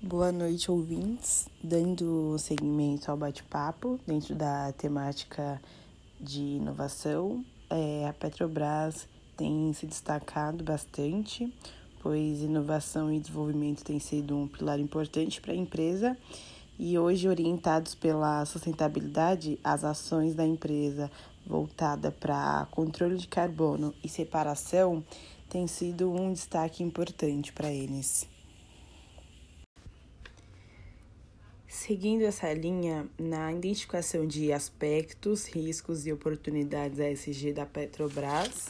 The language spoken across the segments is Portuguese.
Boa noite, ouvintes. Dando seguimento ao bate-papo dentro da temática de inovação, é, a Petrobras tem se destacado bastante, pois inovação e desenvolvimento tem sido um pilar importante para a empresa. E hoje, orientados pela sustentabilidade, as ações da empresa voltada para controle de carbono e separação têm sido um destaque importante para eles. Seguindo essa linha, na identificação de aspectos, riscos e oportunidades ESG da Petrobras,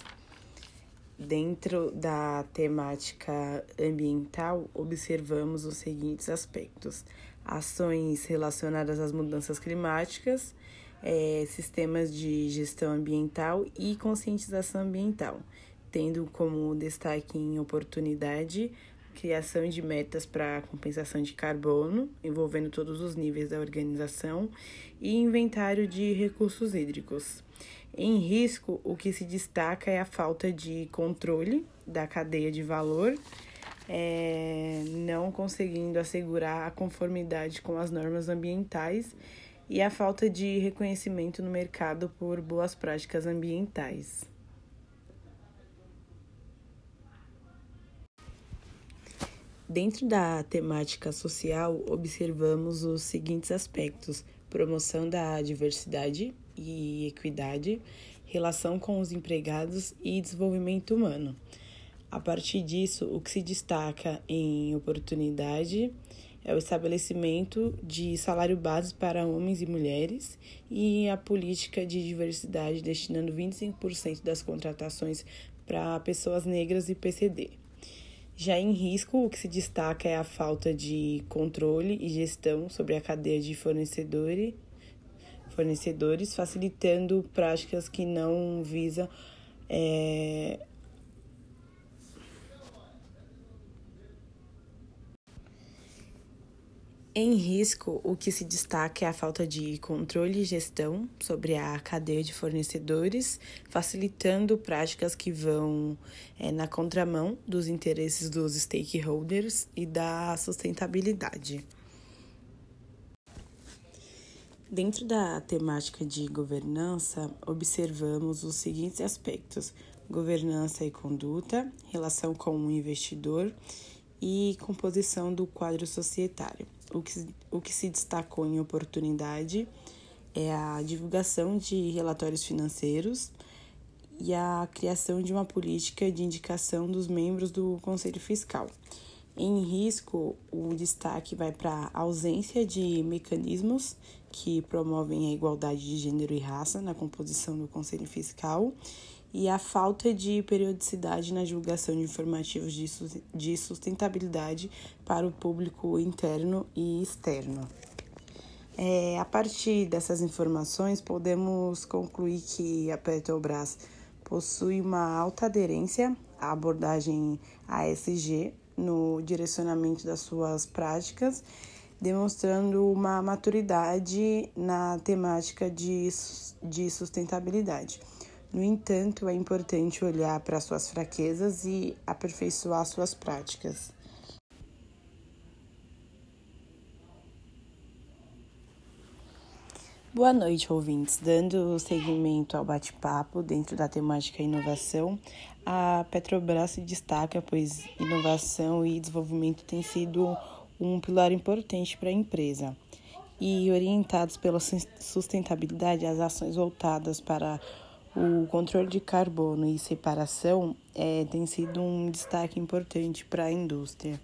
dentro da temática ambiental, observamos os seguintes aspectos: ações relacionadas às mudanças climáticas, é, sistemas de gestão ambiental e conscientização ambiental, tendo como destaque em oportunidade criação de metas para compensação de carbono, envolvendo todos os níveis da organização, e inventário de recursos hídricos. Em risco, o que se destaca é a falta de controle da cadeia de valor, é, não conseguindo assegurar a conformidade com as normas ambientais e a falta de reconhecimento no mercado por boas práticas ambientais. Dentro da temática social, observamos os seguintes aspectos: promoção da diversidade e equidade, relação com os empregados e desenvolvimento humano. A partir disso, o que se destaca em oportunidade é o estabelecimento de salário base para homens e mulheres e a política de diversidade destinando 25% das contratações para pessoas negras e PCD. Já em risco, o que se destaca é a falta de controle e gestão sobre a cadeia de fornecedores, fornecedores facilitando práticas que não visam é, Em risco, o que se destaca é a falta de controle e gestão sobre a cadeia de fornecedores, facilitando práticas que vão é, na contramão dos interesses dos stakeholders e da sustentabilidade. Dentro da temática de governança, observamos os seguintes aspectos: governança e conduta, relação com o investidor e composição do quadro societário. O que, o que se destacou em oportunidade é a divulgação de relatórios financeiros e a criação de uma política de indicação dos membros do Conselho Fiscal. Em risco, o destaque vai para a ausência de mecanismos que promovem a igualdade de gênero e raça na composição do Conselho Fiscal e a falta de periodicidade na divulgação de informativos de sustentabilidade para o público interno e externo. É, a partir dessas informações, podemos concluir que a Petrobras possui uma alta aderência à abordagem ASG no direcionamento das suas práticas, demonstrando uma maturidade na temática de, de sustentabilidade. No entanto, é importante olhar para suas fraquezas e aperfeiçoar suas práticas. Boa noite, ouvintes. Dando seguimento ao bate-papo dentro da temática inovação, a Petrobras se destaca, pois inovação e desenvolvimento têm sido um pilar importante para a empresa. E orientados pela sustentabilidade, as ações voltadas para o controle de carbono e separação é, tem sido um destaque importante para a indústria.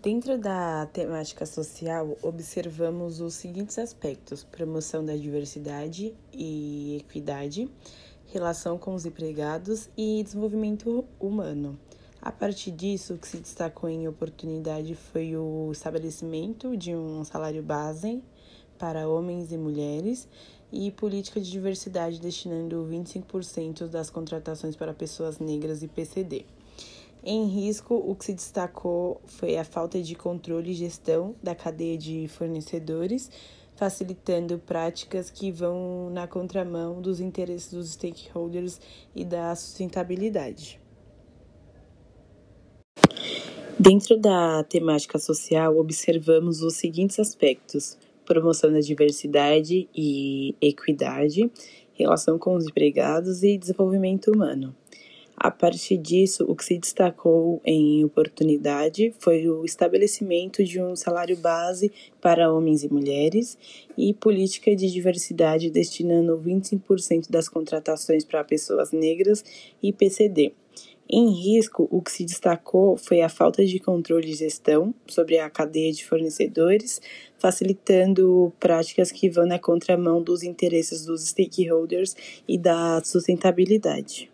Dentro da temática social, observamos os seguintes aspectos: promoção da diversidade e equidade, relação com os empregados e desenvolvimento humano. A partir disso, o que se destacou em oportunidade foi o estabelecimento de um salário base para homens e mulheres e política de diversidade destinando 25% das contratações para pessoas negras e PCD. Em risco, o que se destacou foi a falta de controle e gestão da cadeia de fornecedores, facilitando práticas que vão na contramão dos interesses dos stakeholders e da sustentabilidade. Dentro da temática social, observamos os seguintes aspectos: promoção da diversidade e equidade, relação com os empregados e desenvolvimento humano. A partir disso, o que se destacou em oportunidade foi o estabelecimento de um salário base para homens e mulheres e política de diversidade destinando 25% das contratações para pessoas negras e PCD. Em risco, o que se destacou foi a falta de controle e gestão sobre a cadeia de fornecedores, facilitando práticas que vão na contramão dos interesses dos stakeholders e da sustentabilidade.